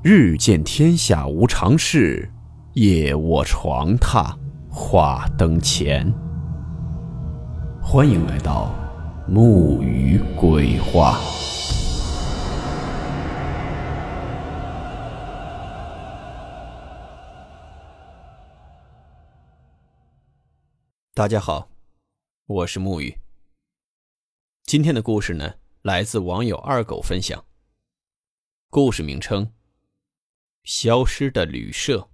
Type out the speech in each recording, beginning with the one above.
日见天下无常事，夜卧床榻话灯前。欢迎来到木鱼鬼话。大家好，我是木鱼。今天的故事呢，来自网友二狗分享。故事名称。消失的旅社。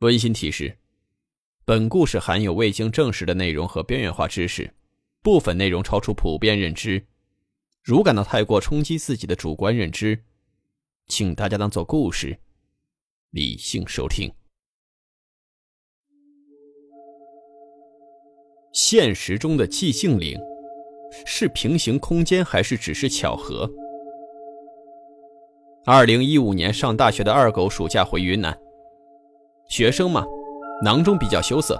温馨提示：本故事含有未经证实的内容和边缘化知识，部分内容超出普遍认知。如感到太过冲击自己的主观认知，请大家当做故事，理性收听。现实中的寂静岭，是平行空间还是只是巧合？二零一五年上大学的二狗暑假回云南，学生嘛，囊中比较羞涩，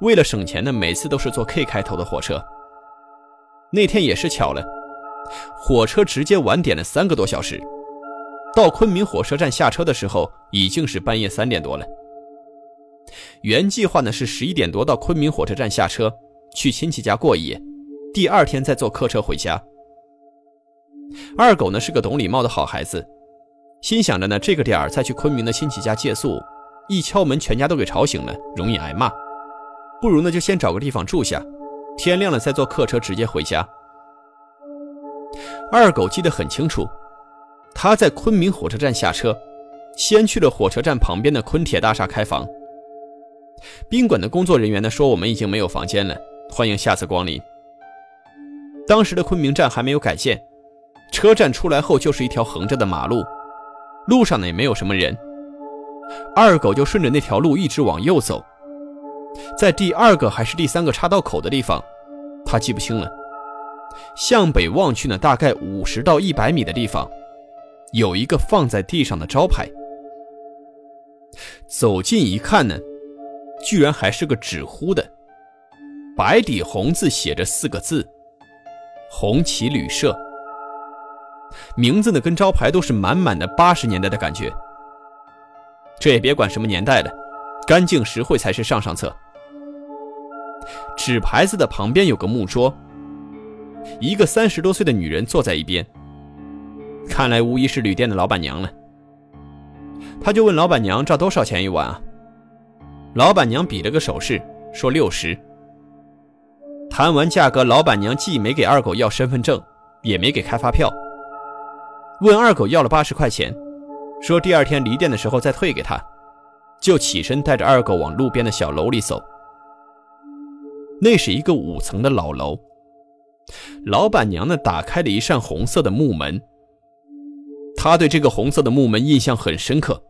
为了省钱呢，每次都是坐 K 开头的火车。那天也是巧了，火车直接晚点了三个多小时，到昆明火车站下车的时候已经是半夜三点多了。原计划呢是十一点多到昆明火车站下车，去亲戚家过夜，第二天再坐客车回家。二狗呢是个懂礼貌的好孩子，心想着呢这个点儿再去昆明的亲戚家借宿，一敲门全家都给吵醒了，容易挨骂，不如呢就先找个地方住下，天亮了再坐客车直接回家。二狗记得很清楚，他在昆明火车站下车，先去了火车站旁边的昆铁大厦开房。宾馆的工作人员呢说我们已经没有房间了，欢迎下次光临。当时的昆明站还没有改建。车站出来后就是一条横着的马路，路上呢也没有什么人。二狗就顺着那条路一直往右走，在第二个还是第三个岔道口的地方，他记不清了。向北望去呢，大概五十到一百米的地方，有一个放在地上的招牌。走近一看呢，居然还是个纸糊的，白底红字写着四个字：“红旗旅社。”名字呢，跟招牌都是满满的八十年代的感觉。这也别管什么年代了，干净实惠才是上上策。纸牌子的旁边有个木桌，一个三十多岁的女人坐在一边，看来无疑是旅店的老板娘了。他就问老板娘：“这多少钱一晚啊？”老板娘比了个手势，说六十。谈完价格，老板娘既没给二狗要身份证，也没给开发票。问二狗要了八十块钱，说第二天离店的时候再退给他，就起身带着二狗往路边的小楼里走。那是一个五层的老楼，老板娘呢打开了一扇红色的木门。他对这个红色的木门印象很深刻，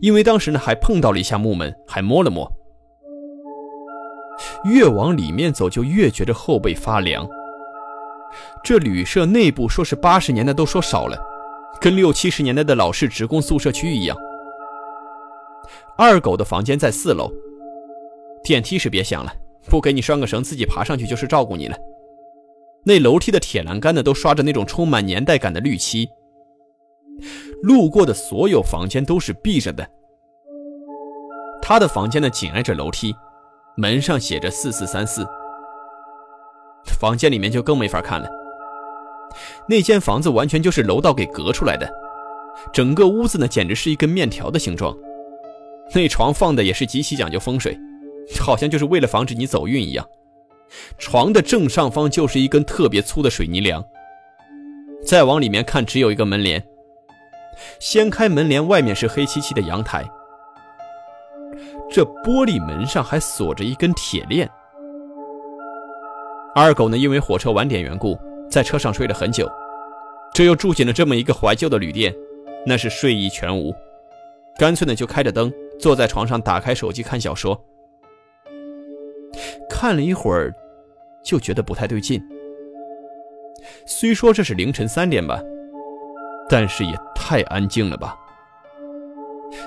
因为当时呢还碰到了一下木门，还摸了摸。越往里面走，就越觉着后背发凉。这旅社内部说是八十年代都说少了，跟六七十年代的老式职工宿舍区一样。二狗的房间在四楼，电梯是别想了，不给你拴个绳，自己爬上去就是照顾你了。那楼梯的铁栏杆呢，都刷着那种充满年代感的绿漆。路过的所有房间都是闭着的，他的房间呢紧挨着楼梯，门上写着四四三四。房间里面就更没法看了。那间房子完全就是楼道给隔出来的，整个屋子呢简直是一根面条的形状。那床放的也是极其讲究风水，好像就是为了防止你走运一样。床的正上方就是一根特别粗的水泥梁。再往里面看，只有一个门帘。掀开门帘，外面是黑漆漆的阳台。这玻璃门上还锁着一根铁链。二狗呢，因为火车晚点缘故，在车上睡了很久。这又住进了这么一个怀旧的旅店，那是睡意全无。干脆呢，就开着灯，坐在床上，打开手机看小说。看了一会儿，就觉得不太对劲。虽说这是凌晨三点吧，但是也太安静了吧。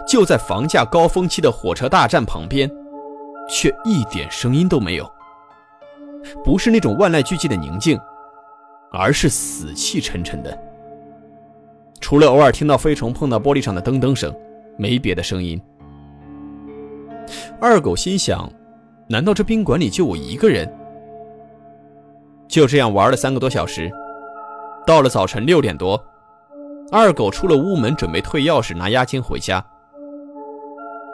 就在房价高峰期的火车大站旁边，却一点声音都没有。不是那种万籁俱寂的宁静，而是死气沉沉的。除了偶尔听到飞虫碰到玻璃上的噔噔声，没别的声音。二狗心想：难道这宾馆里就我一个人？就这样玩了三个多小时，到了早晨六点多，二狗出了屋门，准备退钥匙拿押金回家。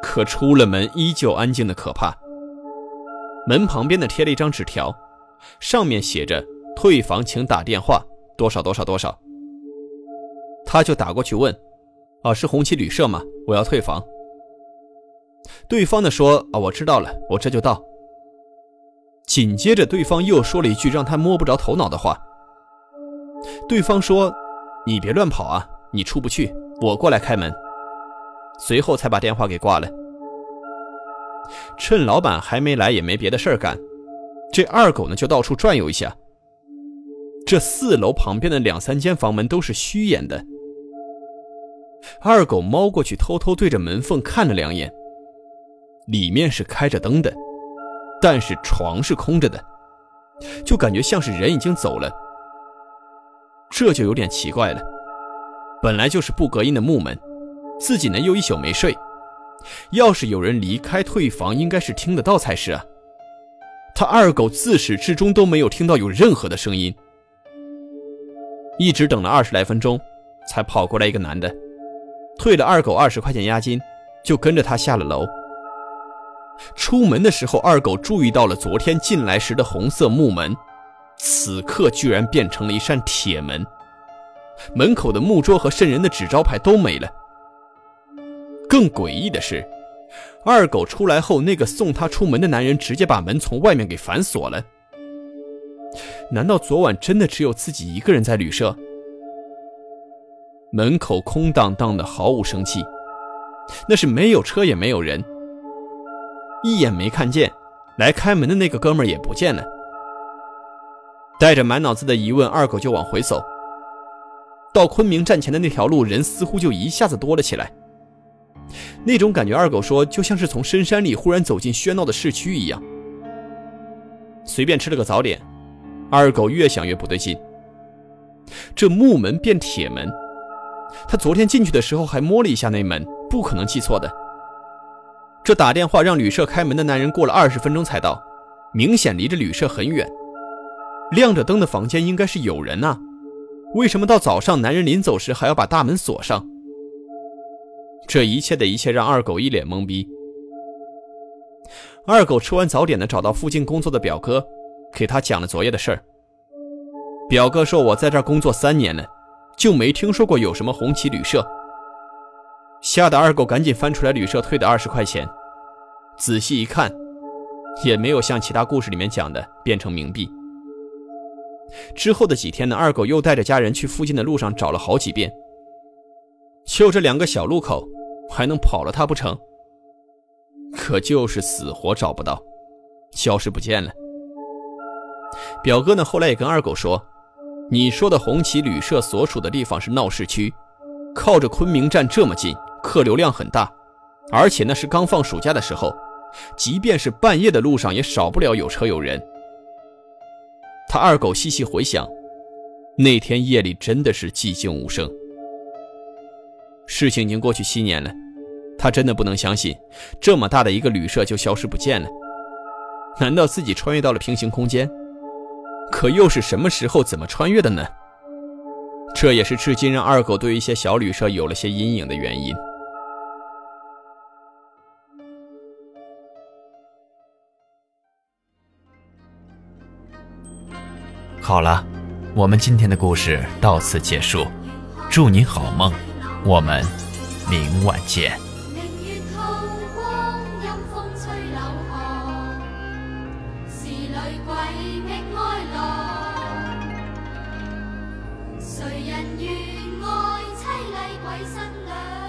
可出了门，依旧安静的可怕。门旁边的贴了一张纸条，上面写着“退房请打电话，多少多少多少”。他就打过去问：“啊，是红旗旅社吗？我要退房。”对方的说：“啊，我知道了，我这就到。”紧接着，对方又说了一句让他摸不着头脑的话。对方说：“你别乱跑啊，你出不去，我过来开门。”随后才把电话给挂了。趁老板还没来，也没别的事儿干，这二狗呢就到处转悠一下。这四楼旁边的两三间房门都是虚掩的。二狗猫过去，偷偷对着门缝看了两眼，里面是开着灯的。但是床是空着的，就感觉像是人已经走了，这就有点奇怪了。本来就是不隔音的木门，自己呢又一宿没睡，要是有人离开退房，应该是听得到才是啊。他二狗自始至终都没有听到有任何的声音，一直等了二十来分钟，才跑过来一个男的，退了二狗二十块钱押金，就跟着他下了楼。出门的时候，二狗注意到了昨天进来时的红色木门，此刻居然变成了一扇铁门。门口的木桌和渗人的纸招牌都没了。更诡异的是，二狗出来后，那个送他出门的男人直接把门从外面给反锁了。难道昨晚真的只有自己一个人在旅社？门口空荡荡的，毫无生气，那是没有车也没有人。一眼没看见，来开门的那个哥们儿也不见了。带着满脑子的疑问，二狗就往回走。到昆明站前的那条路，人似乎就一下子多了起来。那种感觉，二狗说就像是从深山里忽然走进喧闹的市区一样。随便吃了个早点，二狗越想越不对劲。这木门变铁门，他昨天进去的时候还摸了一下那门，不可能记错的。这打电话让旅社开门的男人过了二十分钟才到，明显离着旅社很远。亮着灯的房间应该是有人呐，为什么到早上男人临走时还要把大门锁上？这一切的一切让二狗一脸懵逼。二狗吃完早点呢，找到附近工作的表哥，给他讲了昨夜的事儿。表哥说：“我在这儿工作三年了，就没听说过有什么红旗旅社。”吓得二狗赶紧翻出来旅社退的二十块钱，仔细一看，也没有像其他故事里面讲的变成冥币。之后的几天呢，二狗又带着家人去附近的路上找了好几遍，就这两个小路口，还能跑了他不成？可就是死活找不到，消失不见了。表哥呢，后来也跟二狗说：“你说的红旗旅社所属的地方是闹市区，靠着昆明站这么近。”客流量很大，而且那是刚放暑假的时候，即便是半夜的路上也少不了有车有人。他二狗细细回想，那天夜里真的是寂静无声。事情已经过去七年了，他真的不能相信，这么大的一个旅社就消失不见了。难道自己穿越到了平行空间？可又是什么时候、怎么穿越的呢？这也是至今让二狗对一些小旅社有了些阴影的原因。好了，我们今天的故事到此结束，祝你好梦，我们明晚见。谁人愿爱凄厉鬼新娘？